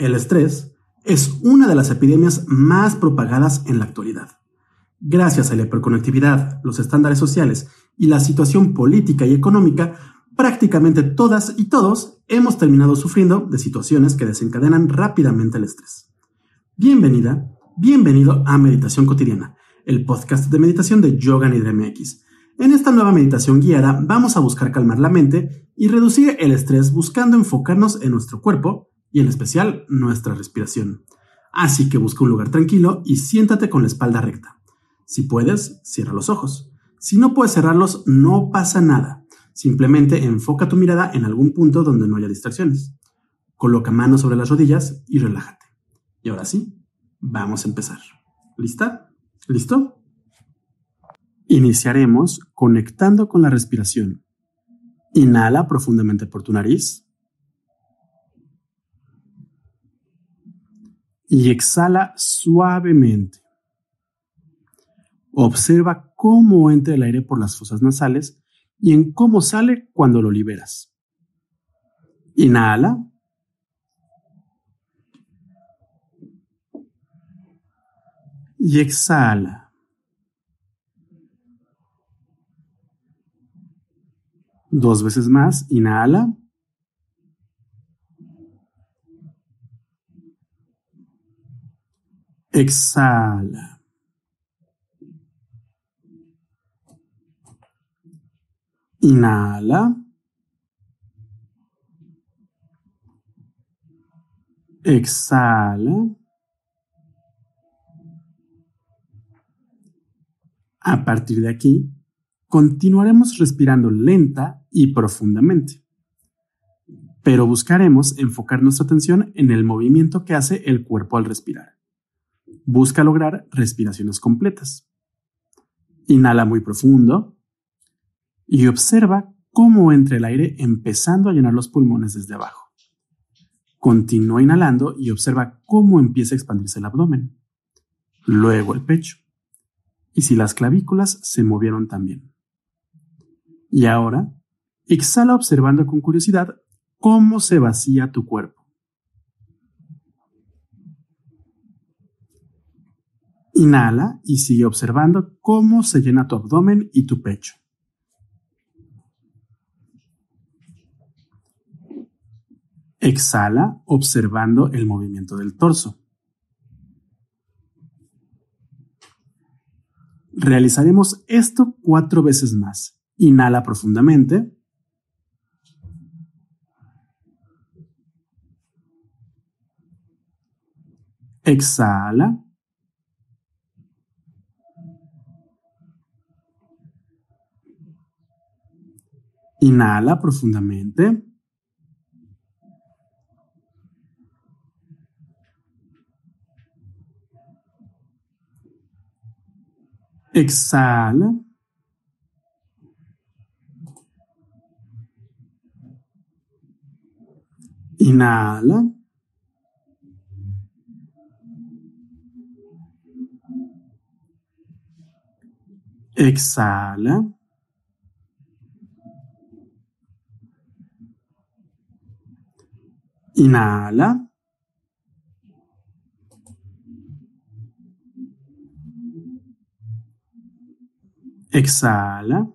El estrés es una de las epidemias más propagadas en la actualidad. Gracias a la hiperconectividad, los estándares sociales y la situación política y económica, prácticamente todas y todos hemos terminado sufriendo de situaciones que desencadenan rápidamente el estrés. Bienvenida, bienvenido a Meditación Cotidiana, el podcast de meditación de Yoga Nidra MX. En esta nueva meditación guiada vamos a buscar calmar la mente y reducir el estrés buscando enfocarnos en nuestro cuerpo y en especial nuestra respiración. Así que busca un lugar tranquilo y siéntate con la espalda recta. Si puedes, cierra los ojos. Si no puedes cerrarlos, no pasa nada. Simplemente enfoca tu mirada en algún punto donde no haya distracciones. Coloca manos sobre las rodillas y relájate. Y ahora sí, vamos a empezar. ¿Lista? ¿Listo? Iniciaremos conectando con la respiración. Inhala profundamente por tu nariz. Y exhala suavemente. Observa cómo entra el aire por las fosas nasales y en cómo sale cuando lo liberas. Inhala. Y exhala. Dos veces más. Inhala. Exhala. Inhala. Exhala. A partir de aquí, continuaremos respirando lenta y profundamente, pero buscaremos enfocar nuestra atención en el movimiento que hace el cuerpo al respirar. Busca lograr respiraciones completas. Inhala muy profundo y observa cómo entra el aire empezando a llenar los pulmones desde abajo. Continúa inhalando y observa cómo empieza a expandirse el abdomen, luego el pecho, y si las clavículas se movieron también. Y ahora, exhala observando con curiosidad cómo se vacía tu cuerpo. Inhala y sigue observando cómo se llena tu abdomen y tu pecho. Exhala observando el movimiento del torso. Realizaremos esto cuatro veces más. Inhala profundamente. Exhala. Inhala profundamente. Exhala. Inhala. Exhala. Inhala. Exhala.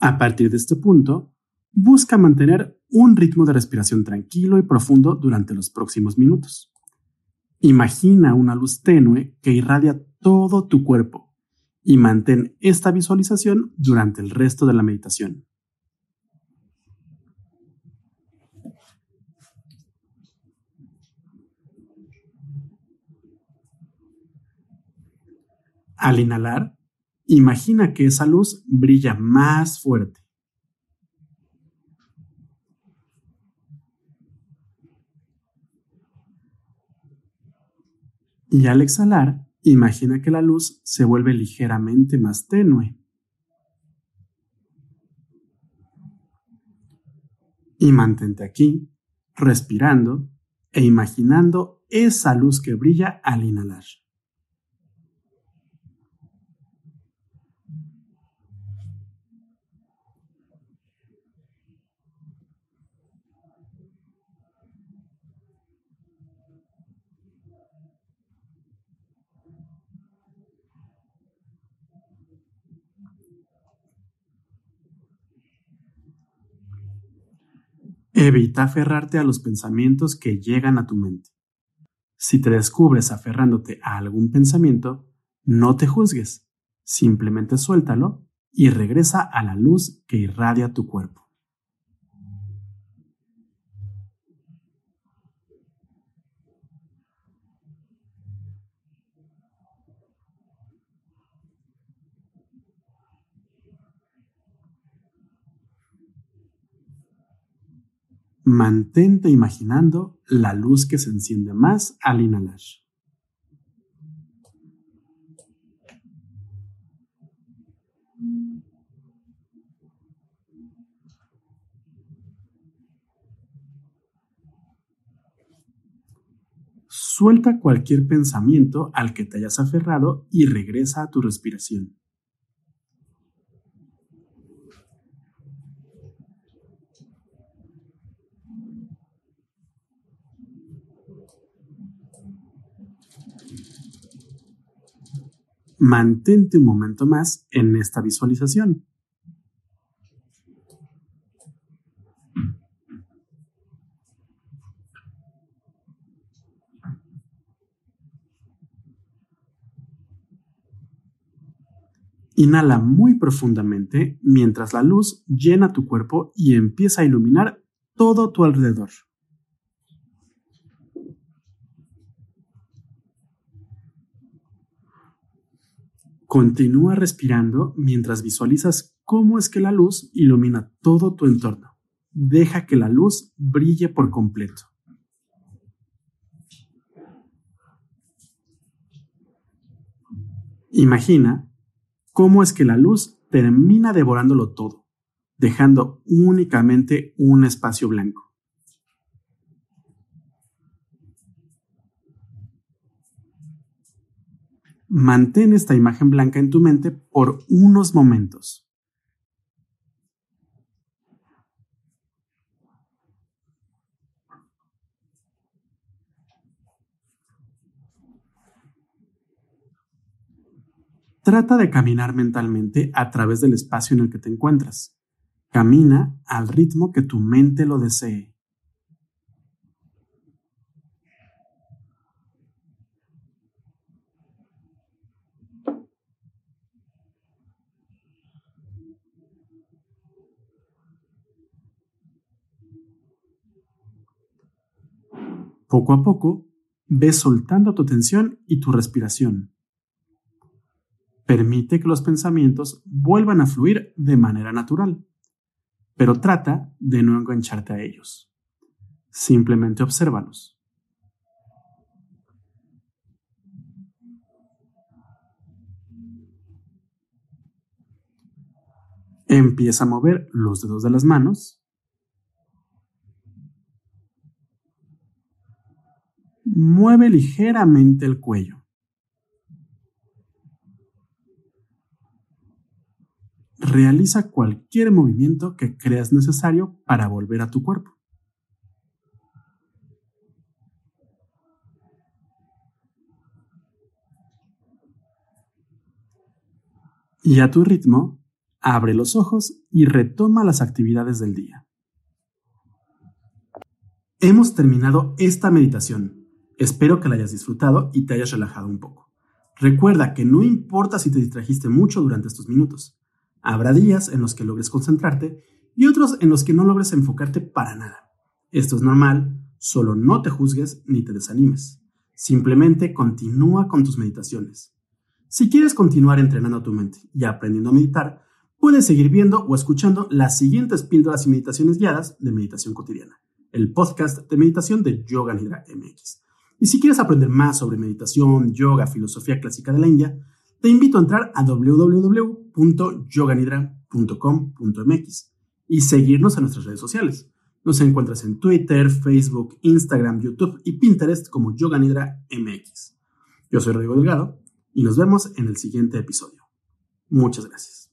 A partir de este punto, busca mantener un ritmo de respiración tranquilo y profundo durante los próximos minutos. Imagina una luz tenue que irradia todo tu cuerpo y mantén esta visualización durante el resto de la meditación. Al inhalar, imagina que esa luz brilla más fuerte. Y al exhalar, Imagina que la luz se vuelve ligeramente más tenue. Y mantente aquí, respirando e imaginando esa luz que brilla al inhalar. Evita aferrarte a los pensamientos que llegan a tu mente. Si te descubres aferrándote a algún pensamiento, no te juzgues, simplemente suéltalo y regresa a la luz que irradia tu cuerpo. Mantente imaginando la luz que se enciende más al inhalar. Suelta cualquier pensamiento al que te hayas aferrado y regresa a tu respiración. Mantente un momento más en esta visualización. Inhala muy profundamente mientras la luz llena tu cuerpo y empieza a iluminar todo tu alrededor. Continúa respirando mientras visualizas cómo es que la luz ilumina todo tu entorno. Deja que la luz brille por completo. Imagina cómo es que la luz termina devorándolo todo, dejando únicamente un espacio blanco. Mantén esta imagen blanca en tu mente por unos momentos. Trata de caminar mentalmente a través del espacio en el que te encuentras. Camina al ritmo que tu mente lo desee. Poco a poco, ves soltando tu tensión y tu respiración. Permite que los pensamientos vuelvan a fluir de manera natural, pero trata de no engancharte a ellos. Simplemente obsérvalos. Empieza a mover los dedos de las manos Mueve ligeramente el cuello. Realiza cualquier movimiento que creas necesario para volver a tu cuerpo. Y a tu ritmo, abre los ojos y retoma las actividades del día. Hemos terminado esta meditación. Espero que la hayas disfrutado y te hayas relajado un poco. Recuerda que no importa si te distrajiste mucho durante estos minutos. Habrá días en los que logres concentrarte y otros en los que no logres enfocarte para nada. Esto es normal, solo no te juzgues ni te desanimes. Simplemente continúa con tus meditaciones. Si quieres continuar entrenando tu mente y aprendiendo a meditar, puedes seguir viendo o escuchando las siguientes píldoras y meditaciones guiadas de meditación cotidiana, el podcast de meditación de Yoga Nidra MX. Y si quieres aprender más sobre meditación, yoga, filosofía clásica de la India, te invito a entrar a www.yoganidra.com.mx y seguirnos en nuestras redes sociales. Nos encuentras en Twitter, Facebook, Instagram, YouTube y Pinterest como Yoganidra MX. Yo soy Rodrigo Delgado y nos vemos en el siguiente episodio. Muchas gracias.